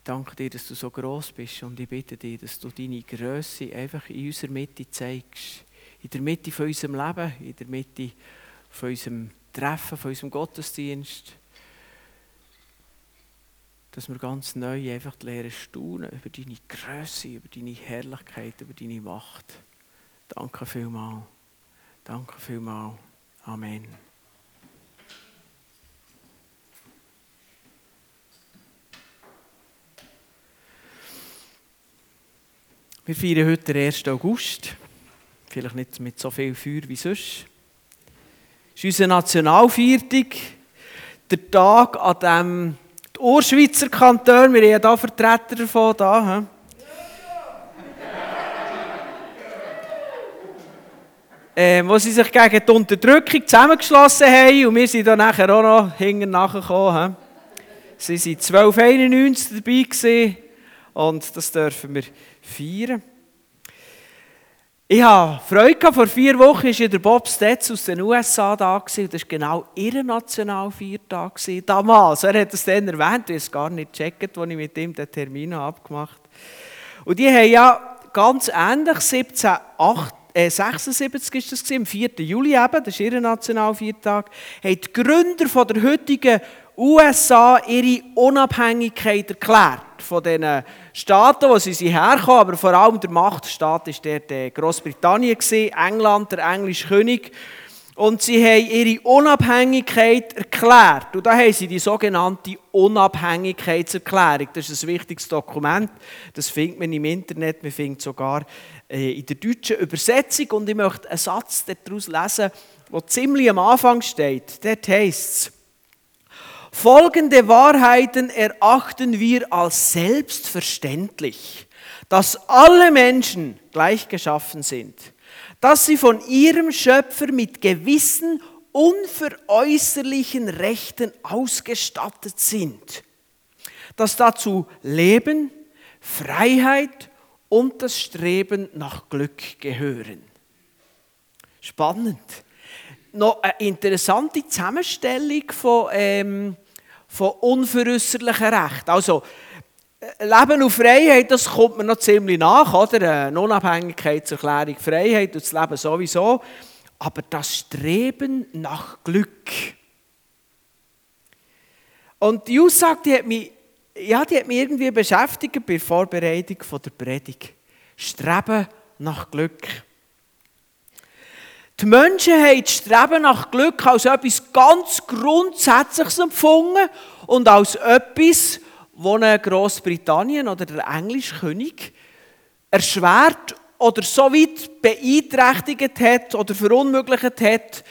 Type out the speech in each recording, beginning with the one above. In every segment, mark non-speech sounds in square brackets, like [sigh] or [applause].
Ich danke dir, dass du so groß bist und ich bitte dich, dass du deine Größe einfach in unserer Mitte zeigst. In der Mitte von unserem Leben, in der Mitte von unserem Treffen, von unserem Gottesdienst. Dass wir ganz neu einfach lernen staunen über deine Größe, über deine Herrlichkeit, über deine Macht. Danke vielmals. Danke vielmals. Amen. Wir feiern heute den 1. August. Vielleicht nicht mit so viel Feuer wie sonst. Es ist unsere Nationalviertag. Der Tag, an dem die Urschweizer Kantone, wir haben hier Vertreter davon, da, äh, wo sie sich gegen die Unterdrückung zusammengeschlossen haben und wir sind nachher auch noch hinten nachgekommen. Sie waren 1291 dabei und das dürfen wir feiern. Ich habe Freude. Vor vier Wochen war der Bob Stetz aus den USA da und das war genau ihr Nationalviertag damals. Er hat es dann erwähnt, ich habe es gar nicht gecheckt, als ich mit ihm den Termin abgemacht habe. Und die haben ja ganz ähnlich 1778 äh, 76 ist das am 4. Juli eben, das ist ihr Nationalviertag, haben die Gründer der heutigen USA ihre Unabhängigkeit erklärt von den Staaten, wo sie herkommen, aber vor allem der Machtstaat war dort äh, Großbritannien, England, der englische König. Und sie haben ihre Unabhängigkeit erklärt. Und da haben sie die sogenannte Unabhängigkeitserklärung. Das ist ein wichtiges Dokument. Das findet man im Internet. Man findet sogar äh, in der deutschen Übersetzung. Und ich möchte einen Satz daraus lesen, der ziemlich am Anfang steht. Dort heißt es, Folgende Wahrheiten erachten wir als selbstverständlich, dass alle Menschen gleich geschaffen sind, dass sie von ihrem Schöpfer mit gewissen unveräußerlichen Rechten ausgestattet sind, dass dazu Leben, Freiheit und das Streben nach Glück gehören. Spannend noch eine interessante Zusammenstellung von, ähm, von unveräußerlichen Rechten. Also, äh, Leben und Freiheit, das kommt mir noch ziemlich nach, oder? Eine Unabhängigkeitserklärung, Freiheit und das Leben sowieso. Aber das Streben nach Glück. Und die Aussage, die hat mich, ja, die hat mich irgendwie beschäftigt bei der Vorbereitung der Predigt. Streben nach Glück. Die Menschen haben das Streben nach Glück als etwas ganz Grundsätzliches empfunden und als etwas, das Großbritannien oder der englische König erschwert oder so weit beeinträchtigt hat oder verunmöglicht hat,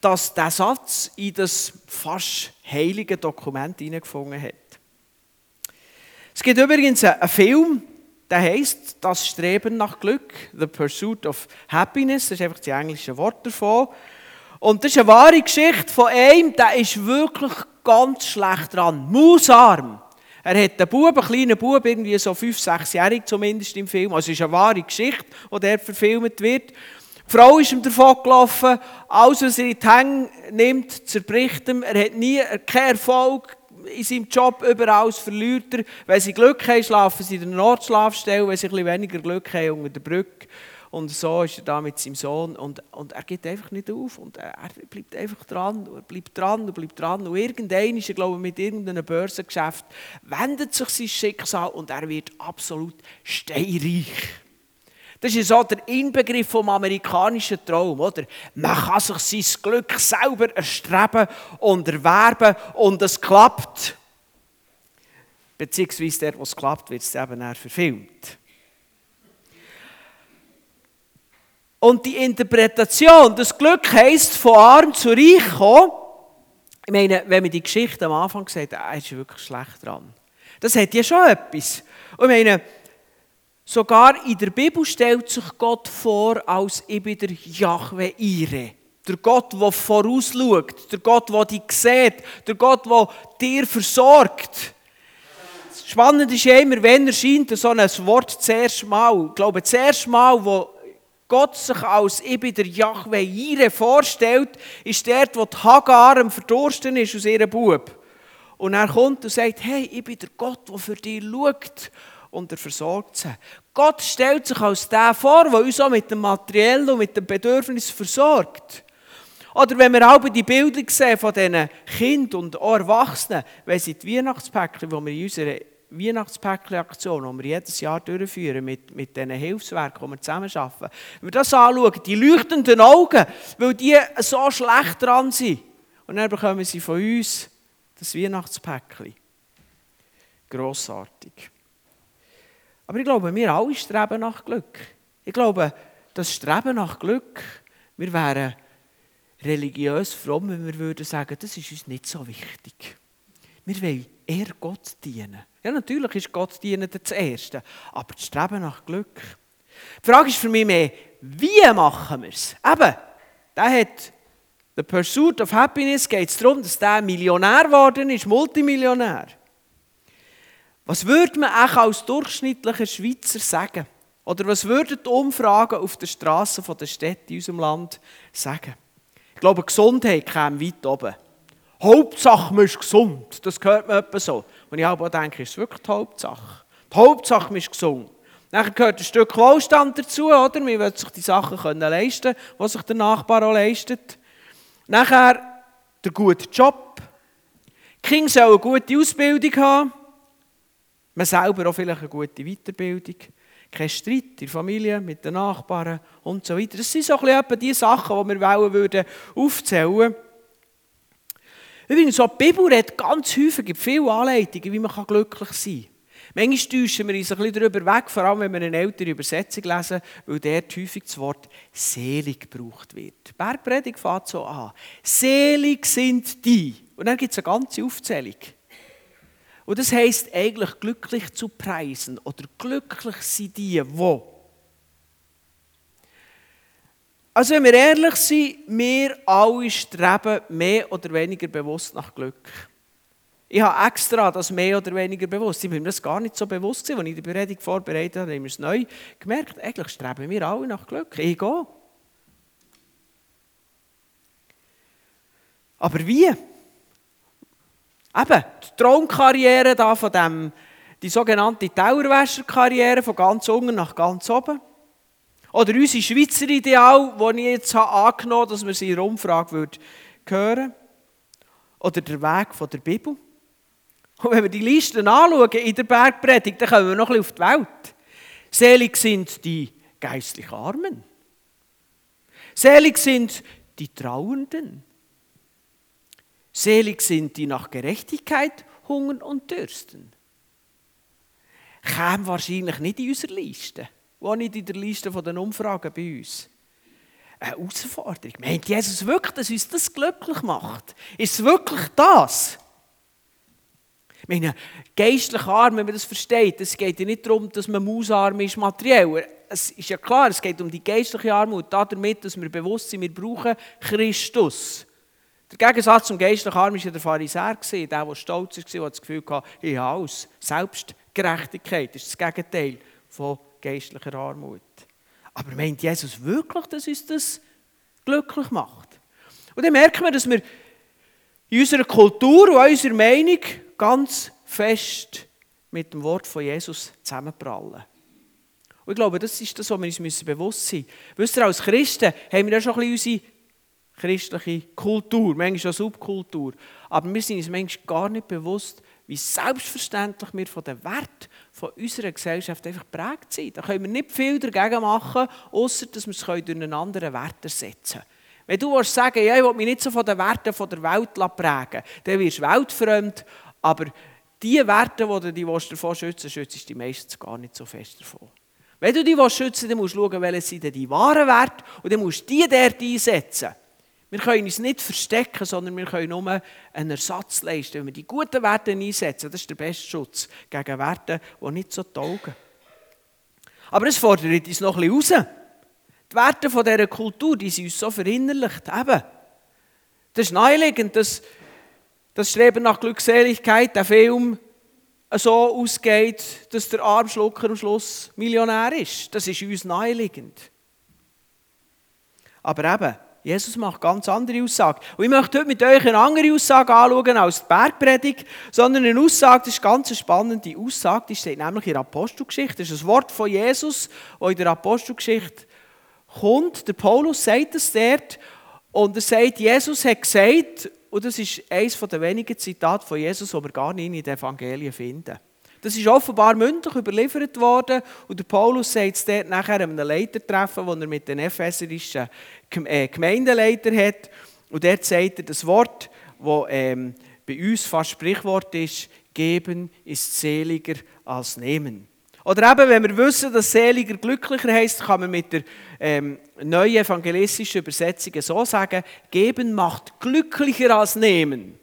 dass der Satz in das fast heilige Dokument hineingefunden hat. Es gibt übrigens einen Film, der heißt das Streben nach Glück, the pursuit of happiness, das ist einfach das englische Wort davon. Und das ist eine wahre Geschichte von einem, der ist wirklich ganz schlecht dran, mausarm. Er hat einen Bub, einen kleinen Bub, irgendwie so fünf, sechsjährig zumindest im Film. Also es ist eine wahre Geschichte, die dort verfilmt wird. Die Frau ist ihm davon gelaufen, alles, was er in die Hänge nimmt, zerbricht ihm. Er hat nie keinen Erfolg, in seinem Job überall verliert er. Wenn sie Glück haben, schlafen sie in der Nordschlafstelle. Wenn sie ein weniger Glück haben, unter der Brücke. Und so ist er da mit seinem Sohn. Und, und er geht einfach nicht auf. Und er, er bleibt einfach dran. Er bleibt dran und bleibt dran. Und irgendwann ist er, glaube ich, mit irgendeinem Börsengeschäft, wendet sich sein Schicksal und er wird absolut steinreich. Das ist so der Inbegriff vom amerikanischen Traum, oder? Man kann sich sein Glück selber erstreben und erwerben und es klappt. Beziehungsweise der, wo es klappt, wird es eben eher verfilmt. Und die Interpretation, das Glück heisst, von arm zu reich kommen, ich meine, wenn man die Geschichte am Anfang sagt, ah, ist wirklich schlecht dran. Das hat ja schon etwas. Und ich meine, Sogar in der Bibel stellt sich Gott vor als ich der Yahweh Ire. Der Gott, der vorausschaut, der Gott, der dich sieht, der Gott, der dir versorgt. Spannend ist ja immer, wenn erscheint so ein Wort zuerst mal. Ich glaube, zuerst mal, wo Gott sich als ich der Yahweh Ire vorstellt, ist der, wo die Hagar am Verdursten ist aus ihrem Bub. Und er kommt und sagt, hey, ich bin der Gott, der für dich schaut und er versorgt sie. Gott stellt sich als der vor, der uns auch mit dem Materiellen und mit dem Bedürfnis versorgt. Oder wenn wir auch die Bilder sehen von diesen Kindern und auch Erwachsenen, wenn sie die Weihnachtspäckchen, die wir in unserer Weihnachtspäckchen-Aktion, die wir jedes Jahr durchführen, mit, mit diesen Hilfswerken, die wir zusammen arbeiten, wenn wir das anschauen, die leuchtenden Augen, weil die so schlecht dran sind. Und dann bekommen sie von uns das Weihnachtspäckchen. Grossartig. Aber ich glaube, wir alle streben nach Glück. Ich glaube, das Streben nach Glück, wir wären religiös fromm, wenn wir würden sagen, das ist uns nicht so wichtig. Wir wollen eher Gott dienen. Ja, natürlich ist Gott dienen das Erste, aber das Streben nach Glück. Die Frage ist für mich mehr, wie machen wir es? Eben, der hat The Pursuit of Happiness geht es darum, dass der Millionär geworden ist, Multimillionär. Was würde man auch als durchschnittlicher Schweizer sagen? Oder was würden die Umfragen auf den Straßen der Städte in unserem Land sagen? Ich glaube, Gesundheit käme weit oben. Hauptsache, man ist gesund. Das hört man etwa so. Und ich auch denke, ist es wirklich die Hauptsache? Die Hauptsache, man ist gesund. Dann gehört ein Stück Wohlstand dazu, oder? Man will sich die Sachen können leisten die sich der Nachbar auch leistet. Nachher der gute Job. Die Kinder sollen eine gute Ausbildung haben. Man selber auch vielleicht eine gute Weiterbildung. Kein Streit in der Familie, mit den Nachbarn und so weiter. Das sind so ein bisschen die Sachen, die wir wollen würden aufzählen. Übrigens, so die Bibel redet ganz häufig, viele Anleitungen, wie man glücklich sein kann. Manchmal täuschen wir uns ein bisschen darüber weg, vor allem wenn wir eine ältere Übersetzung lesen, weil dort häufig das Wort selig gebraucht wird. Die Bergpredigt fängt so an. Selig sind die. Und dann gibt es eine ganze Aufzählung. Und das heisst eigentlich glücklich zu preisen oder glücklich sind die, wo. Also wenn wir ehrlich sind, wir alle streben mehr oder weniger bewusst nach Glück. Ich habe extra das mehr oder weniger bewusst. Ich bin mir das gar nicht so bewusst gewesen, als ich die Predigt vorbereitet habe, habe ich es neu gemerkt. Eigentlich streben wir alle nach Glück. Ich gehe. Aber wie? Eben, die Traumkarriere da von dem, die sogenannte Dauerwäscherkarriere von ganz unten nach ganz oben. Oder unser Schweizer Ideal, das ich jetzt angenommen habe, dass wir sie in der Umfrage hören würden. Oder der Weg von der Bibel. Und wenn wir die Listen anschauen in der Bergpredigt, dann kommen wir noch ein bisschen auf die Welt. Selig sind die geistlich Armen. Selig sind die Trauernden. Selig sind die nach Gerechtigkeit hungern und dürsten. Käme wahrscheinlich nicht in unserer Liste, auch nicht in der Liste der Umfragen bei uns. Eine Herausforderung. Meint Jesus wirklich, dass uns das glücklich macht? Ist es wirklich das? Ich meine, geistlich arm, wenn man das versteht, es geht ja nicht darum, dass man mausarm ist materiell. Es ist ja klar, es geht um die geistliche Armut, damit, dass wir bewusst sind, wir brauchen Christus. Der Gegensatz zum geistlichen Arm war der Pharisäer, der, der stolz war, der das Gefühl hatte, ich habe alles. Selbstgerechtigkeit ist das Gegenteil von geistlicher Armut. Aber meint Jesus wirklich, dass uns das glücklich macht? Und dann merken wir, dass wir in unserer Kultur und unserer Meinung ganz fest mit dem Wort von Jesus zusammenprallen. Und ich glaube, das ist das, was wir uns bewusst sein müssen. Wisst ihr, als Christen haben wir ja schon ein bisschen unsere christliche Kultur, manchmal auch Subkultur. Aber wir sind uns manchmal gar nicht bewusst, wie selbstverständlich wir von den Werten von unserer Gesellschaft einfach geprägt sind. Da können wir nicht viel dagegen machen, außer dass wir es durch einen anderen Wert ersetzen können. Wenn du willst sagen, ja, ich will mich nicht so von den Werten der Welt prägen, dann wirst du weltfremd aber die Werte, die du dich davon schützen schützt du meistens gar nicht so fest davon. Wenn du dich schützen dann musst du schauen, welche sind die wahren Werte und dann musst du die dort einsetzen. Wir können uns nicht verstecken, sondern wir können nur einen Ersatz leisten. Wenn wir die guten Werte einsetzen, das ist der beste Schutz gegen Werte, die nicht so taugen. Aber es fordert uns noch bisschen raus. Die Werte dieser Kultur die sind uns so verinnerlicht. Eben. Das ist naheliegend, dass das Streben nach Glückseligkeit, der Film so ausgeht, dass der Armschlucker am Schluss Millionär ist. Das ist uns naheliegend. Aber eben, Jesus macht ganz andere Aussagen. Und ich möchte heute mit euch eine andere Aussage anschauen als die Bergpredigt, sondern eine Aussage, das ist eine ganz spannende Aussage, die steht nämlich in der Apostelgeschichte. Das ist ein Wort von Jesus, das in der Apostelgeschichte kommt. Der Paulus sagt es dort und er sagt, Jesus hat gesagt, und das ist eines der wenigen Zitate von Jesus, die wir gar nicht in den Evangelien finden. Das ist offenbar mündlich überliefert worden und der Paulus sagt es dort nachher einem Leitertreffen, wo er mit den epheserischen äh, Gemeindeleiter hat. Und dort sagt er das Wort, das ähm, bei uns fast Sprichwort ist, geben ist seliger als nehmen. Oder eben, wenn wir wissen, dass seliger glücklicher heißt, kann man mit der ähm, neuen evangelistischen Übersetzung so sagen, geben macht glücklicher als nehmen.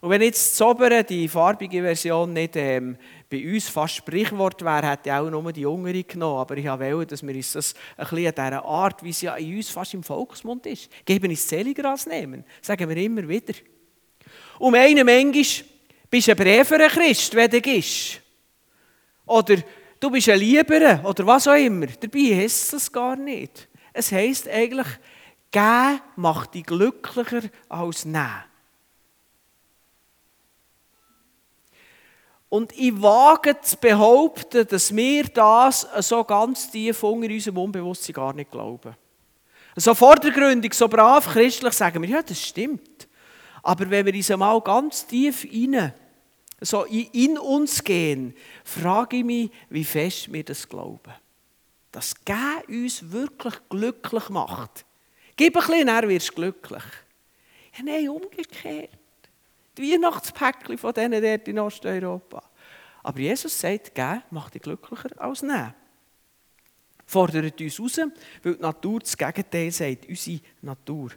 Und wenn jetzt das Obere, die farbige Version, nicht ähm, bei uns fast Sprichwort wäre, hätte ich auch nur die Jüngere genommen. Aber ich wollte, dass wir uns das ein bisschen in dieser Art, wie es ja in uns fast im Volksmund ist, geben ist seliger als nehmen. Sagen wir immer wieder. Um einen manchmal bist du ein breverer Christ, wenn du gehst. Oder du bist ein Lieberer oder was auch immer. Dabei heisst es gar nicht. Es heisst eigentlich, geben macht dich glücklicher als nehmen. Und ich wage zu behaupten, dass wir das so ganz tief in unserem Unbewusstsein gar nicht glauben. So vordergründig, so brav christlich sagen wir, ja, das stimmt. Aber wenn wir uns mal ganz tief rein, so in uns gehen, frage ich mich, wie fest wir das glauben. Dass Gehen uns wirklich glücklich macht. Gib ein bisschen, dann wirst du glücklich. Ja, nein, umgekehrt die Weihnachtspäckchen von denen dort in Osteuropa. Aber Jesus sagt, geben macht dich glücklicher als nehmen. Fordert uns raus, weil die Natur das Gegenteil sagt, unsere Natur.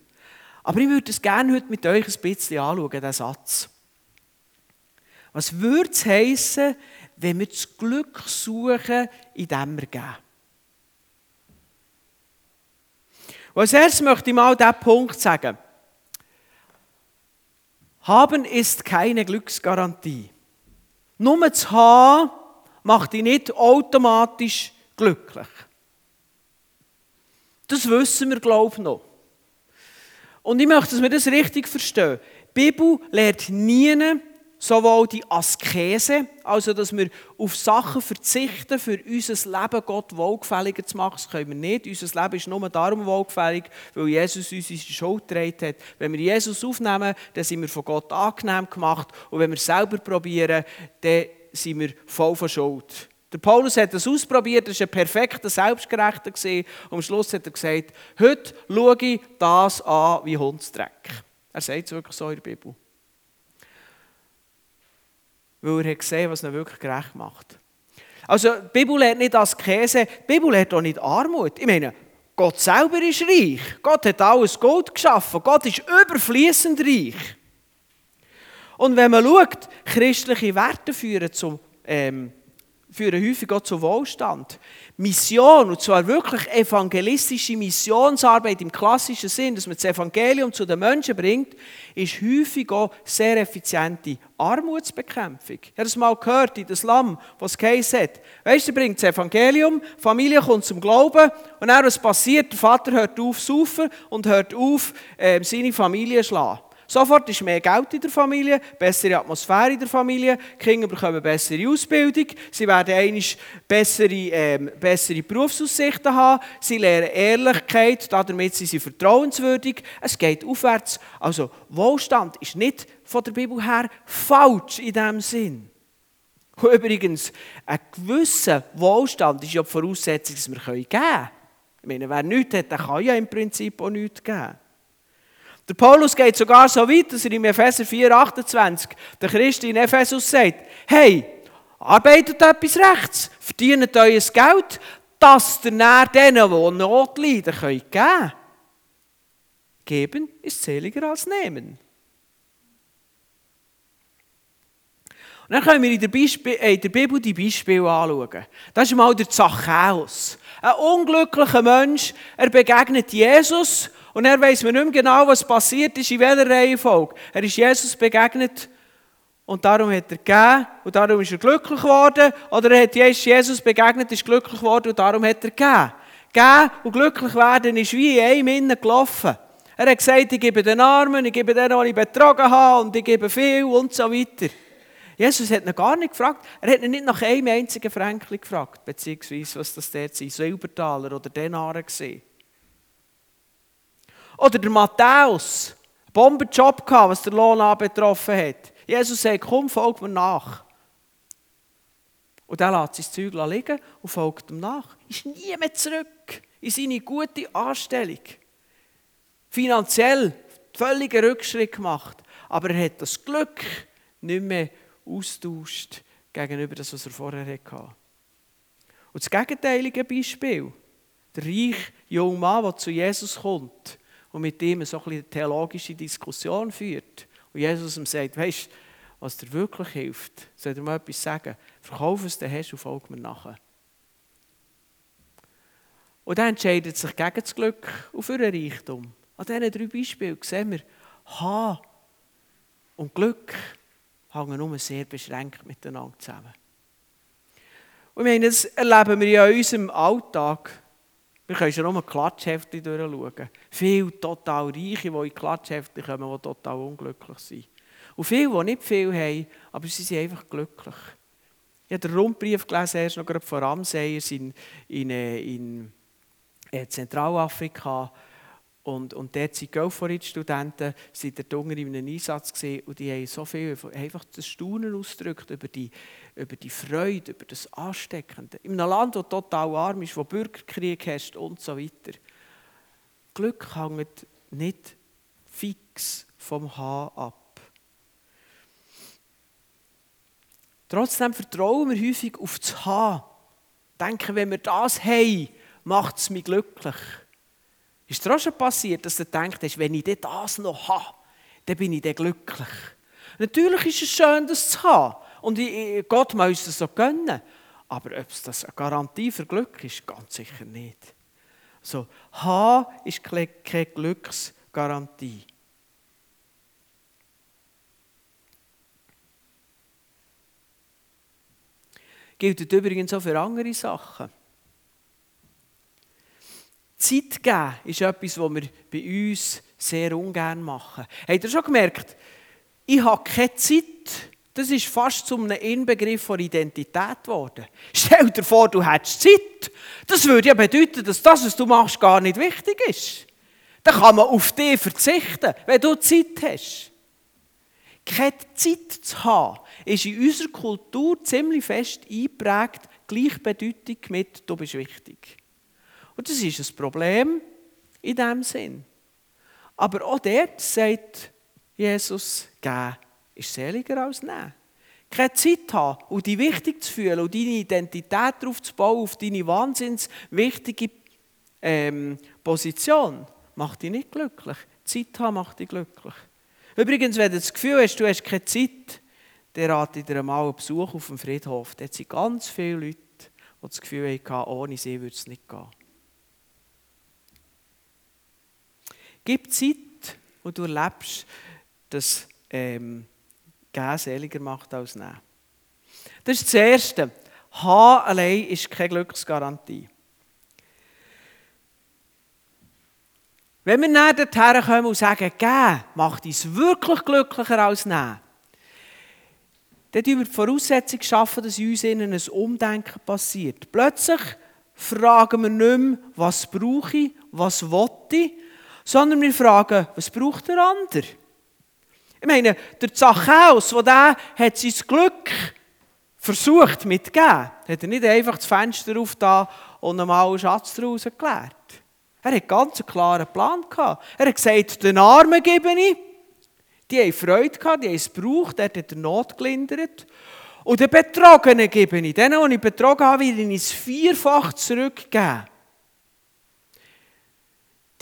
Aber ich würde es gerne heute mit euch ein bisschen anschauen, diesen Satz. Was würde es heissen, wenn wir das Glück suchen, indem wir geben? Als erstes möchte ich mal diesen Punkt sagen. Haben ist keine Glücksgarantie. Nur zu haben macht dich nicht automatisch glücklich. Das wissen wir, glaube ich, noch. Und ich möchte, dass wir das richtig verstehen. Die Bibel lehrt nie, sowohl die Askese, also dass wir auf Sachen verzichten, für unser Leben Gott wohlgefälliger zu machen. Das können wir nicht. Unser Leben ist nur darum wohlgefällig, weil Jesus uns unsere Schuld getragen hat. Wenn wir Jesus aufnehmen, dann sind wir von Gott angenehm gemacht. Und wenn wir es selber probieren, dann sind wir voll von Schuld. Der Paulus hat das ausprobiert, er war ein perfekter Selbstgerechter. Und am Schluss hat er gesagt, heute schaue ich das an wie Hundsdreck. Er sagt es wirklich so in der Bibel weil er hat gesehen was ihn wirklich gerecht macht. Also, die Bibel lehrt nicht als Käse, die Bibel lehrt auch nicht Armut. Ich meine, Gott selber ist reich. Gott hat alles Gold geschaffen. Gott ist überfließend reich. Und wenn man schaut, christliche Werte führen zum ähm, führen häufig auch zu Wohlstand. Mission, und zwar wirklich evangelistische Missionsarbeit im klassischen Sinn, dass man das Evangelium zu den Menschen bringt, ist häufig auch sehr effiziente Armutsbekämpfung. Ich habe das mal gehört in das Lamm, was es hat. Weißt du, bringt das Evangelium, Familie kommt zum Glauben und dann, was passiert? Der Vater hört auf zu saufen und hört auf, äh, seine Familie zu schlagen. Sofort ist mehr Geld in der Familie, bessere Atmosphäre in der Familie, die Kinder bekommen bessere Ausbildung, sie werden eigentlich bessere, ähm, bessere Berufsaussichten haben, sie lernen Ehrlichkeit, damit sind sie vertrauenswürdig, es geht aufwärts. Also Wohlstand ist nicht von der Bibel her falsch in diesem Sinn. Übrigens, ein gewisser Wohlstand ist ja die Voraussetzung, dass wir geben können. Ich meine, wer nichts hat, der kann ja im Prinzip auch nichts geben. Der Paulus geht sogar so weit, dass er im Epheser 4, 28 der Christ in Ephesus sagt, hey, arbeitet etwas rechts, verdient euer Geld, dass ihr näher denen, die Not leiden, könnt geben. Geben ist seliger als nehmen. Und dann können wir in der, Beisp äh, in der Bibel die Beispiele anschauen. Das ist mal der Zachäus. Ein unglücklicher Mensch, er begegnet Jesus und er weiß man nicht mehr genau, was passiert ist, in welcher Reihenfolge. Er ist Jesus begegnet und darum hat er gegeben und darum ist er glücklich geworden. Oder er hat Jesus begegnet, ist glücklich geworden und darum hat er gegeben. Geben und glücklich werden ist wie in einem innen gelaufen. Er hat gesagt, ich gebe den Armen, ich gebe denen, die ich betrogen habe, und ich gebe viel und so weiter. Jesus hat ihn gar nicht gefragt. Er hat ihn nicht nach einem einzigen Fränkli gefragt, beziehungsweise was das dort sind, Silbertaler oder Denare gesehen. Oder der Matthäus, Bombenjob gehabt, was der Lohn betroffen hat. Jesus sagt, komm, folg mir nach. Und er lässt sein Zeug liegen und folgt ihm nach. Ist nie mehr zurück in seine gute Anstellung. Finanziell völligen Rückschritt gemacht. Aber er hat das Glück nicht mehr austauscht gegenüber das, was er vorher hatte. Und das gegenteilige Beispiel, der reiche junge Mann, der zu Jesus kommt und mit ihm so eine theologische Diskussion führt. Und Jesus ihm sagt, weißt du, was dir wirklich hilft, soll dir mal etwas sagen, verkauf es, dann hast du und folg mir nachher. Und dann entscheidet sich gegen das Glück und für den Reichtum. An diesen drei Beispielen sehen wir, Ha und Glück hängen nur sehr beschränkt miteinander zusammen. Und ich meine, das erleben wir ja in unserem Alltag. Wir können schon nur Klatschhefte durchschauen. Viele total Reiche, die in Klatschhefte kommen, die total unglücklich sind. Und viele, die nicht viel haben, aber sie sind einfach glücklich. Ich habe den Rundbrief gelesen, erst noch gerade von Ramseyers in, in, äh, in, in Zentralafrika. Und, und dort sind Goforit-Studenten dort unten in einem Einsatz gesehen und die haben so viel einfach das Staunen ausgedrückt über die, über die Freude, über das Ansteckende. In einem Land, das total arm ist, wo Bürgerkrieg herrscht und so weiter. Glück hängt nicht fix vom Haar ab. Trotzdem vertrauen wir häufig auf das Haar. Denken, wenn wir das haben, macht es mich glücklich. Ist dir auch schon passiert, dass du denkst, wenn ich das noch habe, dann bin ich dann glücklich. Natürlich ist es schön, das zu haben. Und Gott muss uns das so gönnen. Aber ob es das eine Garantie für Glück ist, ganz sicher nicht. So, haben ist keine Glücksgarantie. Gilt übrigens auch für andere Sachen. Zeit geben ist etwas, was wir bei uns sehr ungern machen. Habt ihr schon gemerkt, ich habe keine Zeit, das ist fast zu einem Inbegriff von Identität geworden. [laughs] Stell dir vor, du hättest Zeit. Das würde ja bedeuten, dass das, was du machst, gar nicht wichtig ist. Dann kann man auf dich verzichten, wenn du Zeit hast. Keine Zeit zu haben, ist in unserer Kultur ziemlich fest eingeprägt, gleichbedeutend mit «du bist wichtig». Und das ist ein Problem in diesem Sinn. Aber auch dort sagt Jesus, geben ist seliger als nehmen. Keine Zeit haben und dich wichtig zu fühlen und deine Identität darauf zu bauen, auf deine wahnsinns wichtige ähm, Position, macht dich nicht glücklich. Zeit haben macht dich glücklich. Übrigens, wenn du das Gefühl hast, du hast keine Zeit, dann rate ich dir einmal einen Besuch auf dem Friedhof. Dort sind ganz viele Leute, die das Gefühl hatten, ohne sie würde es nicht gehen. Gib Zeit, wo du erlebst, dass ähm, Gehen seliger macht als Nehmen. Das ist das Erste. Haben allein ist keine Glücksgarantie. Wenn wir näher dorthin kommen und sagen, geben macht uns wirklich glücklicher als nehmen, dann schaffen wir die Voraussetzung, schaffen, dass in uns innen ein Umdenken passiert. Plötzlich fragen wir nicht mehr, was brauche ich, was will ich, sondern wir fragen, was braucht der andere? Ich meine, der Zachäus, der, der hat sein Glück versucht mitzugeben, hat er nicht einfach das Fenster aufgetan und einmal einen Schatz daraus gelehrt. Er hat ganz einen klaren Plan gehabt. Er hat gesagt, den Armen gebe ich. Die haben Freude gehabt, die haben es gebraucht, er hat der Not gelindert. Und den Betrogenen gebe ich. Denen, die ich betrogen habe, will ich es vierfach zurückgeben.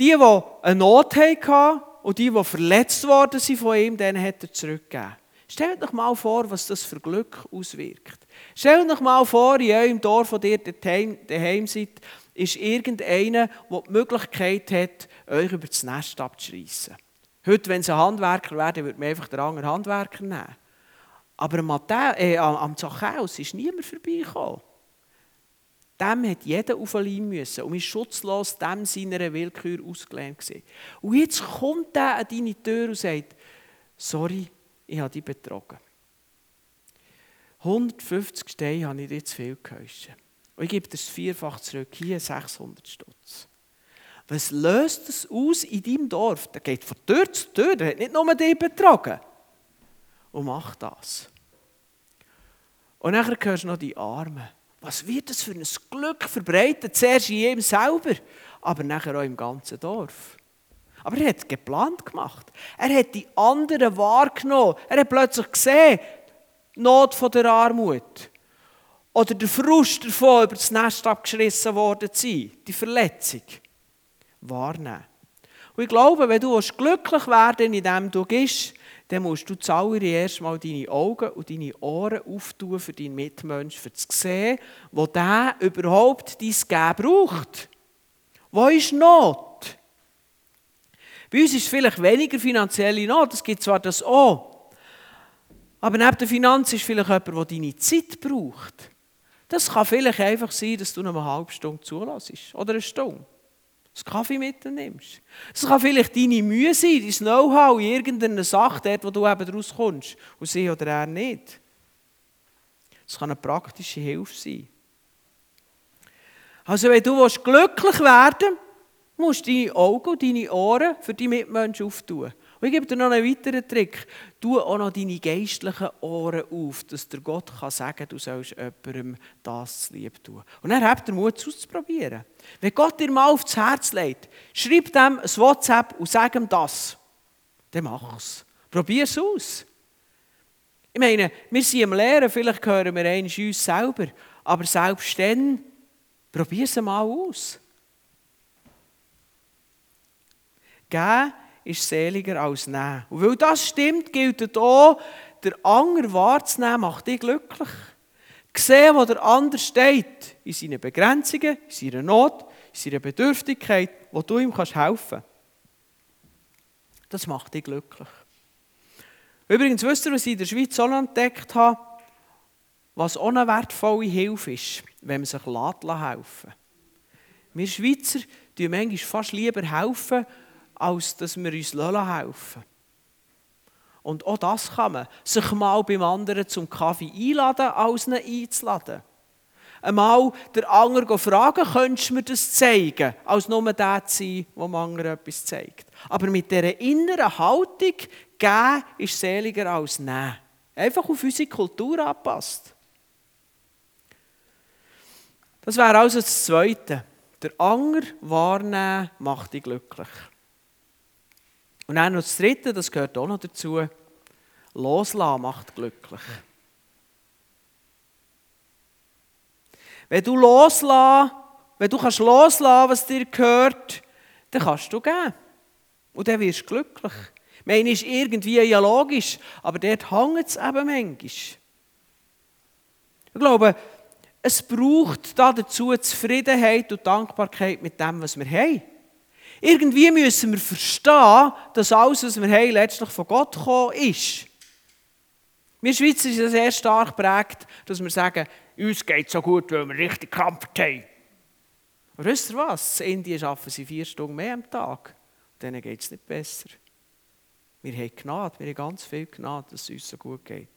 Die, die eine Not hatten und die, die verletzt worden sind von ihm, denen hat er zurückgegeben. Stellt euch mal vor, was das für Glück auswirkt. Stellt euch mal vor, in eurem Dorf, wo ihr daheim seid, ist irgendeiner, der die Möglichkeit hat, euch über das Nest abzuschreissen. Heute, wenn sie Handwerker werden, würde man einfach den anderen Handwerker nehmen. Aber am, Matthäus, äh, am Zachäus ist niemand vorbeigekommen. Dem hat jeder auf ihn müssen. Und wir schutzlos dem seiner Willkür gewesen. Und jetzt kommt er an deine Tür und sagt, sorry, ich habe dich betrogen. 150 Steine habe ich dir zu viel geheischen. Und ich gebe dir das vierfach zurück, hier 600 Stutz. Was löst das aus in deinem Dorf? Der geht von Tür zu Tür, der hat nicht nur dich betrogen. Und macht das. Und dann hörst du noch die Arme. Was wird das für ein Glück verbreitet? Zuerst in ihm selber, aber nachher auch im ganzen Dorf. Aber er hat geplant gemacht. Er hat die anderen wahrgenommen. Er hat plötzlich gesehen, die Not der Armut. Oder der Frust davon, über das Nest abgeschrissen worden zu sein. Die Verletzung. Wahrnehmen. Und ich glaube, wenn du glücklich werden willst, indem du gehst, dann musst du zuallererst mal deine Augen und deine Ohren auftun für deinen Mitmensch, für zu sehen, wo der überhaupt dein Geben braucht. Wo ist Not? Bei uns ist vielleicht weniger finanzielle Not, es gibt zwar das auch, aber neben der Finanz ist vielleicht jemand, der deine Zeit braucht. Das kann vielleicht einfach sein, dass du noch eine halbe Stunde zulässt oder eine Stunde das Kaffee mitnimmst. Es kann vielleicht deine Mühe sein, dein Know-how in irgendeiner Sache, dort, wo du eben daraus kommst, und sie oder er nicht. Es kann eine praktische Hilfe sein. Also wenn du glücklich werden willst, musst du deine Augen und deine Ohren für die Mitmenschen auftun. Und ich gebe dir noch einen weiteren Trick. Tu auch noch deine geistlichen Ohren auf, dass der Gott kann sagen du sollst jemandem das lieb tun. Und dann habt ihr Mut, es auszuprobieren. Wenn Gott dir mal aufs Herz legt, schreib dem ein WhatsApp und sag ihm das. Dann mach es. Probier es aus. Ich meine, wir sind am Lehren, vielleicht hören wir eins uns selber, aber selbst dann, probier es mal aus. Geben ist seliger als nehmen. Und weil das stimmt, gilt auch, der Anger wahrzunehmen, macht dich glücklich. Sehen, wo der andere steht, in seinen Begrenzungen, in seiner Not, in seiner Bedürftigkeit, wo du ihm helfen kannst. Das macht dich glücklich. Übrigens, wisst ihr, was ich in der Schweiz auch entdeckt habe? Was auch eine wertvolle Hilfe ist, wenn man sich helfen lässt. Wir Schweizer tun manchmal fast lieber helfen, als dass wir uns helfen Und auch das kann man. Sich mal beim anderen zum Kaffee einladen, als ihn einzuladen. Einmal der andere fragen, könntest du mir das zeigen, als nur der zu sein, der dem anderen etwas zeigt. Aber mit dieser inneren Haltung, geben ist seliger als nehmen. Einfach auf unsere Kultur angepasst. Das wäre also das Zweite. Der Anger wahrnehmen macht dich glücklich. Und dann noch das Dritte, das gehört auch noch dazu, loslassen macht glücklich. Wenn du loslässt, wenn du kannst loslassen, was dir gehört, dann kannst du gehen. Und dann wirst du glücklich. Ich meine, ist irgendwie ja logisch, aber dort hängt es eben manchmal. Ich glaube, es braucht da dazu Zufriedenheit und Dankbarkeit mit dem, was wir haben. Irgendwie müssen wir verstehen, dass alles, was wir haben, letztlich von Gott gekommen ist. Wir Schweizer sind sehr stark geprägt, dass wir sagen, uns geht so gut, weil wir richtig Kampf haben. Aber wisst ihr was? In Indien arbeiten sie vier Stunden mehr am Tag. Denen geht es nicht besser. Wir haben Gnade, wir haben ganz viel Gnade, dass es uns so gut geht.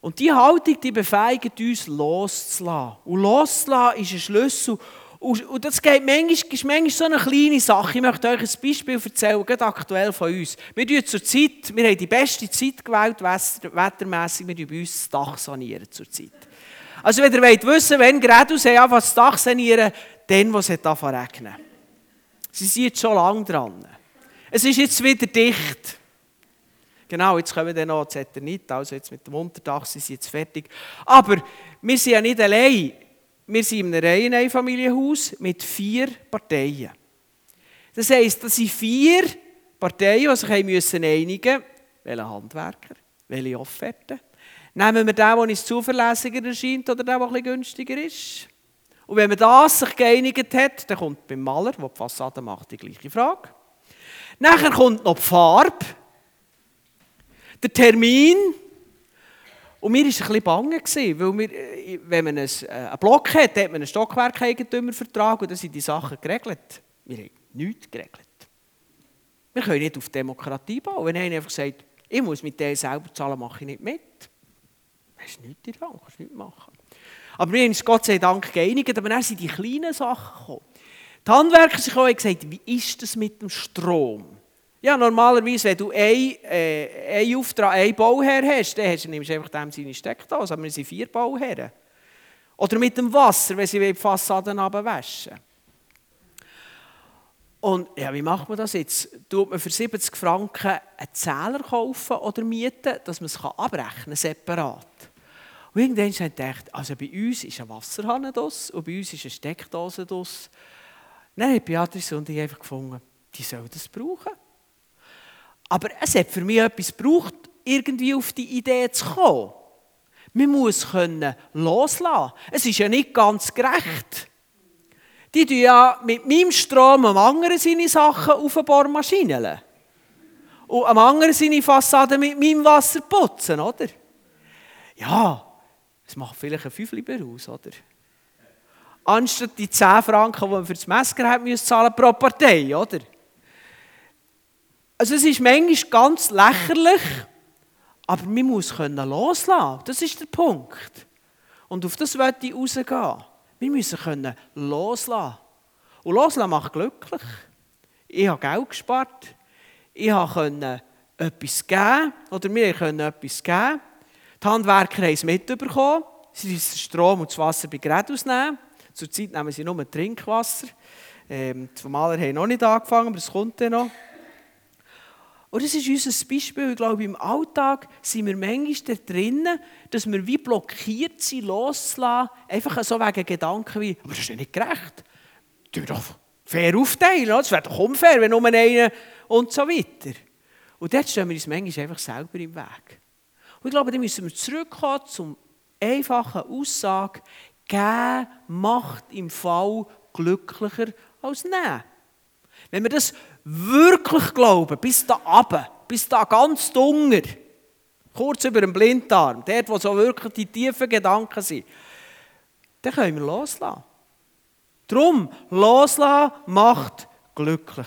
Und diese Haltung, die befähigt uns, loszulassen. Und loszulassen ist ein Schlüssel. Und, das geht manchmal, ist manchmal so eine kleine Sache. Ich möchte euch ein Beispiel erzählen, gerade aktuell von uns. Wir tun zur Zeit, wir haben die beste Zeit gewählt, wettermässig, wir bei uns das Dach sanieren zur Zeit. Also wenn ihr wollt wissen, wenn Gradus haben das Dach sanieren, dann, wo es anfangen regnen. Sie sind jetzt schon lange dran. Es ist jetzt wieder dicht. Genau, jetzt kommen wir noch nicht, also jetzt mit dem Unterdach sind sie jetzt fertig. Aber wir sind ja nicht allein wir sind in einem Reiheneinfamilienhaus mit vier Parteien. Das heisst, das sind vier Parteien, die sich einigen mussten, welcher Handwerker, welche Offerte. Nehmen wir den, der uns zuverlässiger erscheint oder den, der etwas günstiger ist. Und wenn man das sich geeinigt hat, dann kommt beim Maler, der die Fassade macht, die gleiche Frage. Nachher kommt noch die Farbe, der Termin Und mir war ein bisschen bange, weil wir, äh, wenn man einen, äh, einen Block hat, hat man einen Stockwerkeigentümervertrag und dann sind die Sachen geregelt. Wir haben nichts geregelt. Wir können nicht auf Demokratie bauen. Wenn einer einfach sagt, ich muss mit denen selber zahlen, mache ich nicht mit. Das ist nichts dran, kannst du nicht machen. Aber wir haben uns Gott sei Dank geeinigt, aber dann sind die kleinen Sachen gekommen. Die Handwerker sind gekommen und gesagt, wie ist das mit dem Strom? Ja, normalerweise, wenn du einen, äh, einen Auftrag, einen Bauherr hast, dann hast du nimmst einfach dem seine Steckdose, aber wir sind vier Bauherren. Oder mit dem Wasser, wenn sie die Fassaden abwaschen Und ja, wie macht man das jetzt? Tut man für 70 Franken einen Zähler kaufen oder mieten, dass man es abrechnen kann, separat? Und irgendwann habe ich gedacht, also bei uns ist ein Wasserhahn draus und bei uns ist eine Steckdose draus. Dann hat Beatrice und ich einfach gefunden, die sollen das brauchen. Aber es hat für mich etwas gebraucht, irgendwie auf die Idee zu kommen. Man muss können loslassen. Es ist ja nicht ganz gerecht. Die tun ja mit meinem Strom am anderen seine Sachen auf eine Bohrmaschine. Und am anderen seine Fassade mit meinem Wasser putzen, oder? Ja, es macht vielleicht ein Fünfliber aus, oder? Anstatt die 10 Franken, die man für das Messer hat, müssen zahlen pro Partei, oder? Also es ist manchmal ganz lächerlich, aber man muss können loslassen. Das ist der Punkt. Und auf das möchte ich rausgehen. Wir müssen können loslassen. Und loslassen macht glücklich. Ich habe Geld gespart. Ich konnte etwas geben. Oder wir können etwas geben. Die Handwerker haben es mitbekommen. Sie müssen Strom und das Wasser bei Gerät ausnehmen. Zurzeit nehmen sie nur Trinkwasser. Ähm, die Maler haben noch nicht angefangen, aber es kommt dann noch. Und das ist unser Beispiel. Ich glaube, im Alltag sind wir manchmal da drinnen, dass wir wie blockiert sind, loszulassen. Einfach so wegen Gedanken wie, aber das ist ja nicht gerecht. Du doch fair aufteilen. Es wäre doch unfair, wenn nur einer und so weiter. Und dort stehen wir uns manchmal einfach selber im Weg. Und ich glaube, da müssen wir zurückkommen zum einfachen Aussage, geben macht im Fall glücklicher als nehmen. Wenn wir das wirklich glauben, bis da runter, bis da ganz dunkel, kurz über den Blinddarm, dort, wo so wirklich die tiefen Gedanken sind, dann können wir loslassen. Drum, loslassen macht glücklich.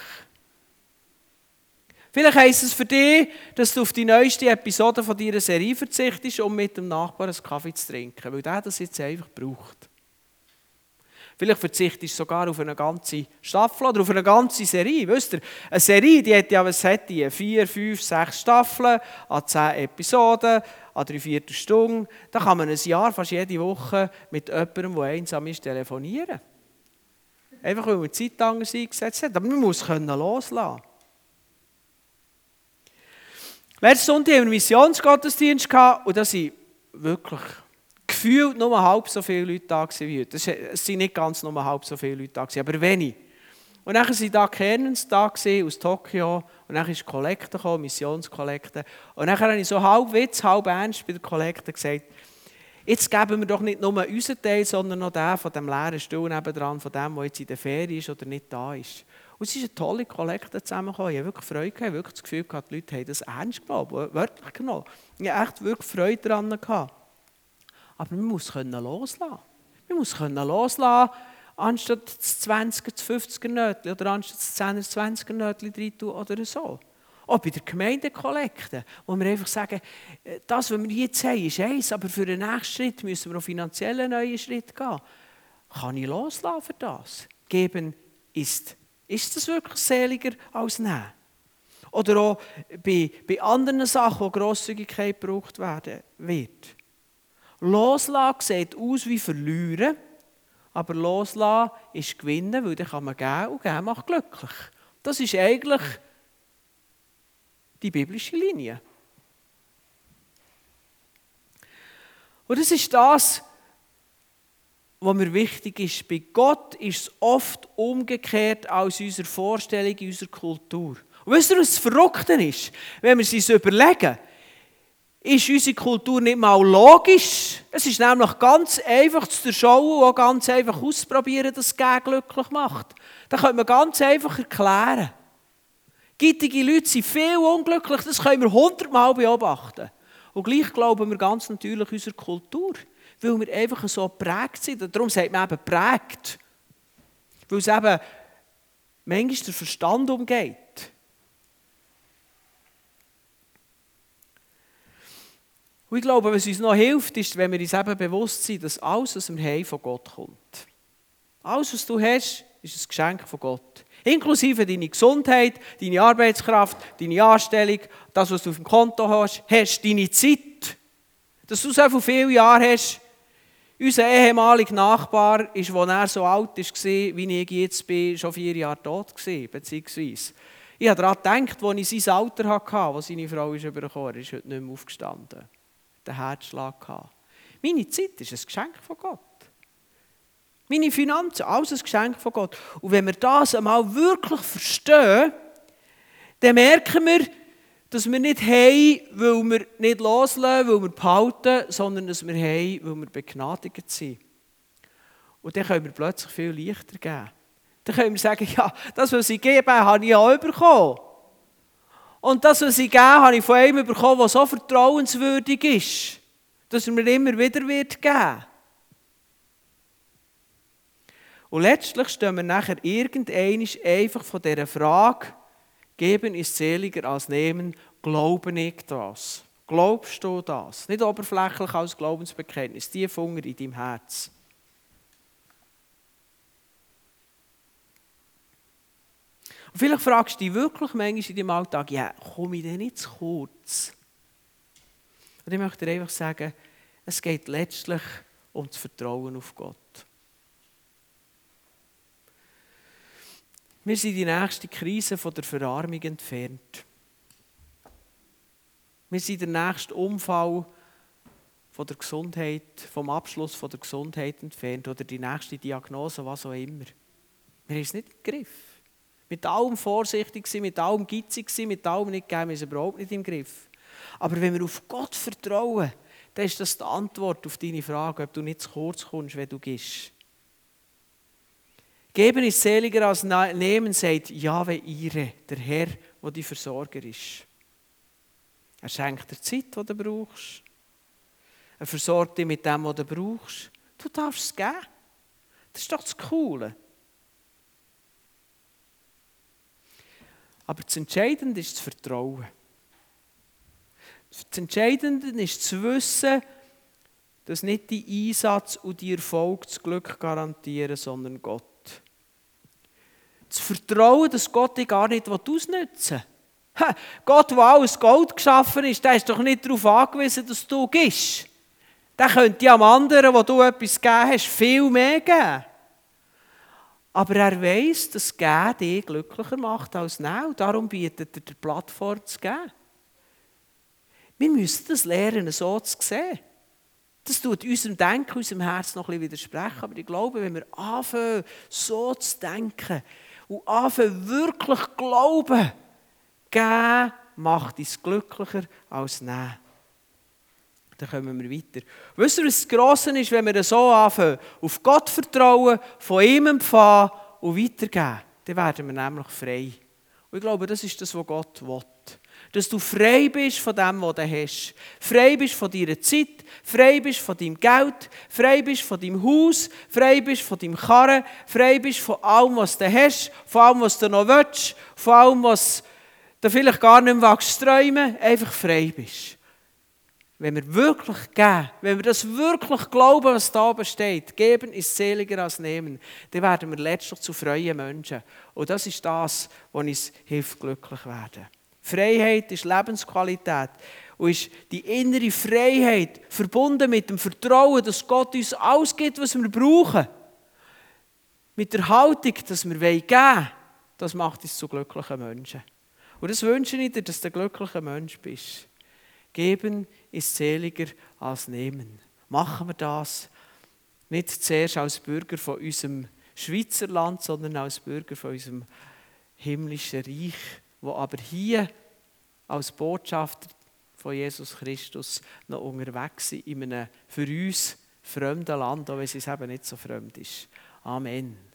Vielleicht heisst es für dich, dass du auf die neueste Episode von deiner Serie verzichtest, um mit dem Nachbarn einen Kaffee zu trinken, weil der das jetzt einfach braucht. Vielleicht verzichtest du sogar auf eine ganze Staffel oder auf eine ganze Serie. Wisst ihr, eine Serie, die hat ja, was hat die? Vier, fünf, sechs Staffeln, an zehn Episoden, an drei Viertelstunden. Da kann man ein Jahr, fast jede Woche, mit jemandem, der einsam ist, telefonieren. Einfach, weil man Zeit anders eingesetzt hat. Aber man muss können loslassen. Letzten Sonntag haben wir einen Missionsgottesdienst und da sind wirklich gefühlt nur halb so viele Leute da wie heute. Es sind nicht ganz nur halb so viele Leute da, aber wenig. Und dann waren da Kernens da aus Tokio und dann ist Kollekte gekommen, Missionskollekte. Und dann habe ich so halb Witz, halb ernst bei der Kollekte gesagt, jetzt geben wir doch nicht nur unseren Teil, sondern noch den von dem leeren Stuhl nebenan, von dem, der jetzt in der Ferie ist oder nicht da ist. Und es ist eine tolle Kollekte zusammengekommen. Ich habe wirklich Freude gehabt, wirklich das Gefühl gehabt, die Leute haben das ernst genommen, wörtlich genommen. Ich habe echt wirklich Freude daran gehabt. Aber man muss können loslassen. Man muss können loslassen, anstatt das 20er, das 50er Nötchen oder anstatt das 10er, das 20er Nötchen rein oder so. Auch bei der Gemeindekollekte, wo wir einfach sagen, äh, das, was wir jetzt haben, ist eins, aber für den nächsten Schritt müssen wir auf finanziellen neuen Schritt gehen. Kann ich loslassen für das? Geben ist, ist das wirklich seliger als nehmen? Oder auch bei, bei anderen Sachen, wo Grosszügigkeit gebraucht werden wird. Loslassen sieht aus wie verlieren, aber loslassen ist gewinnen, weil dann kann man geben und geben macht glücklich. Das ist eigentlich die biblische Linie. Und das ist das, was mir wichtig ist. Bei Gott ist es oft umgekehrt als unsere Vorstellung unserer Kultur. Und wisst ihr, was das Verrückte ist? Wenn wir es uns überlegen, ist unsere Kultur nicht mal logisch. Es ist nämlich ganz einfach zu schauen und auch ganz einfach auszuprobieren, dass es Geld glücklich macht. Das könnte man ganz einfach erklären. Gittige Leute sind viel unglücklich, das können wir hundertmal beobachten. Und gleich glauben wir ganz natürlich unserer Kultur, weil wir einfach so geprägt sind. Und darum sagt man eben prägt. Weil es eben manchmal der Verstand umgeht. Und ich glaube, was uns noch hilft, ist, wenn wir uns eben bewusst sind, dass alles, was wir haben, von Gott kommt. Alles, was du hast, ist ein Geschenk von Gott. Inklusive deine Gesundheit, deine Arbeitskraft, deine Anstellung, das, was du auf dem Konto hast, hast deine Zeit. Dass du so viele Jahre hast. Unser ehemaliger Nachbar, ist, als er so alt war, wie ich jetzt bin, schon vier Jahre tot gewesen, beziehungsweise. Ich habe daran gedacht, als ich sein Alter hatte, als seine Frau ist übergekommen ist, heute nicht mehr aufgestanden. Den Herzschlag gehabt. Meine Zeit ist ein Geschenk von Gott. Meine Finanzen, alles ein Geschenk von Gott. Und wenn wir das einmal wirklich verstehen, dann merken wir, dass wir nicht haben, weil wir nicht loslassen, weil wir behalten, sondern dass wir haben, weil wir begnadigt sind. Und dann können wir plötzlich viel leichter geben. Dann können wir sagen, [laughs] ja, das, was ich gebe, habe ich auch bekommen. Und das, was ich gebe, habe ich von einem bekommen, der so vertrauenswürdig ist, dass er mir immer wieder wird geben. Und letztlich stehen wir nachher irgendein einfach von dieser Frage, geben ist seliger als nehmen, glaube ich das? Glaubst du das? Nicht oberflächlich als Glaubensbekenntnis, die Hunger in deinem Herz. Und vielleicht fragst du dich wirklich manchmal in deinem Alltag, ja, komme ich denn nicht zu kurz? Und ich möchte dir einfach sagen, es geht letztlich um das Vertrauen auf Gott. Wir sind die nächste Krise von der Verarmung entfernt. Wir sind der nächste Unfall von der Gesundheit, vom Abschluss von der Gesundheit entfernt oder die nächste Diagnose, was auch immer. Wir haben es nicht im Griff. Mit allem vorsichtig sein, mit allem gitzig sein, mit allem nicht geben, es überhaupt nicht im Griff. Aber wenn wir auf Gott vertrauen, dann ist das die Antwort auf deine Frage, ob du nicht zu kurz kommst, wenn du gehst. Geben ist seliger als nehmen, sagt Jahwe Ire, der Herr, der die Versorger ist. Er schenkt dir Zeit, die du brauchst. Er versorgt dich mit dem, was du brauchst. Du darfst es geben. Das ist doch das Coole. Aber das Entscheidende ist das Vertrauen. Das Entscheidende ist zu wissen, dass nicht die Einsatz und die Erfolg das Glück garantieren, sondern Gott. Zu vertrauen, dass Gott dich gar nicht ausnutzen will. Gott, der alles Gold geschaffen ist, der ist doch nicht darauf angewiesen, dass du gibst. Der könnte ja am anderen, wo du etwas gegeben hast, viel mehr geben. Aber er weiß, dass Geben dich glücklicher macht als Nein. Darum bietet er die Plattform zu geben. Wir müssen das lernen, so zu sehen. Das tut unserem Denken, unserem Herz noch ein bisschen widersprechen. Aber ich glaube, wenn wir anfangen, so zu denken, und anfangen wirklich glauben, geben macht uns glücklicher als nehmen. Dann kommen wir weiter. Wisst ihr, was das Grosse ist, wenn wir so anfangen, auf Gott vertrauen, von ihm empfangen und weitergeben? Dann werden wir nämlich frei. Und ich glaube, das ist das, was Gott will dass du frei bist von dem, was du hast. Frei bist von deiner Zeit, frei bist von deinem Geld, frei bist von deinem Haus, frei bist von deinem Karren, frei bist von allem, was du hast, von allem, was du noch willst, von allem, was du vielleicht gar nicht mehr träumen einfach frei bist. Wenn wir wirklich geben, wenn wir das wirklich glauben, was da oben steht, geben ist seliger als nehmen, dann werden wir letztlich zu freien Menschen. Und das ist das, was uns hilft, glücklich werden. Freiheit ist Lebensqualität und ist die innere Freiheit verbunden mit dem Vertrauen, dass Gott uns alles gibt, was wir brauchen. Mit der Haltung, dass wir geben wollen, das macht uns zu glücklichen Menschen. Und das wünsche ich dir, dass du ein glücklicher Mensch bist. Geben ist seliger als nehmen. Machen wir das nicht zuerst als Bürger von unserem Schweizer Land, sondern als Bürger von unserem himmlischen Reich wo aber hier als Botschafter von Jesus Christus noch unterwegs sind in einem für uns fremden Land, auch wenn es eben nicht so fremd ist. Amen.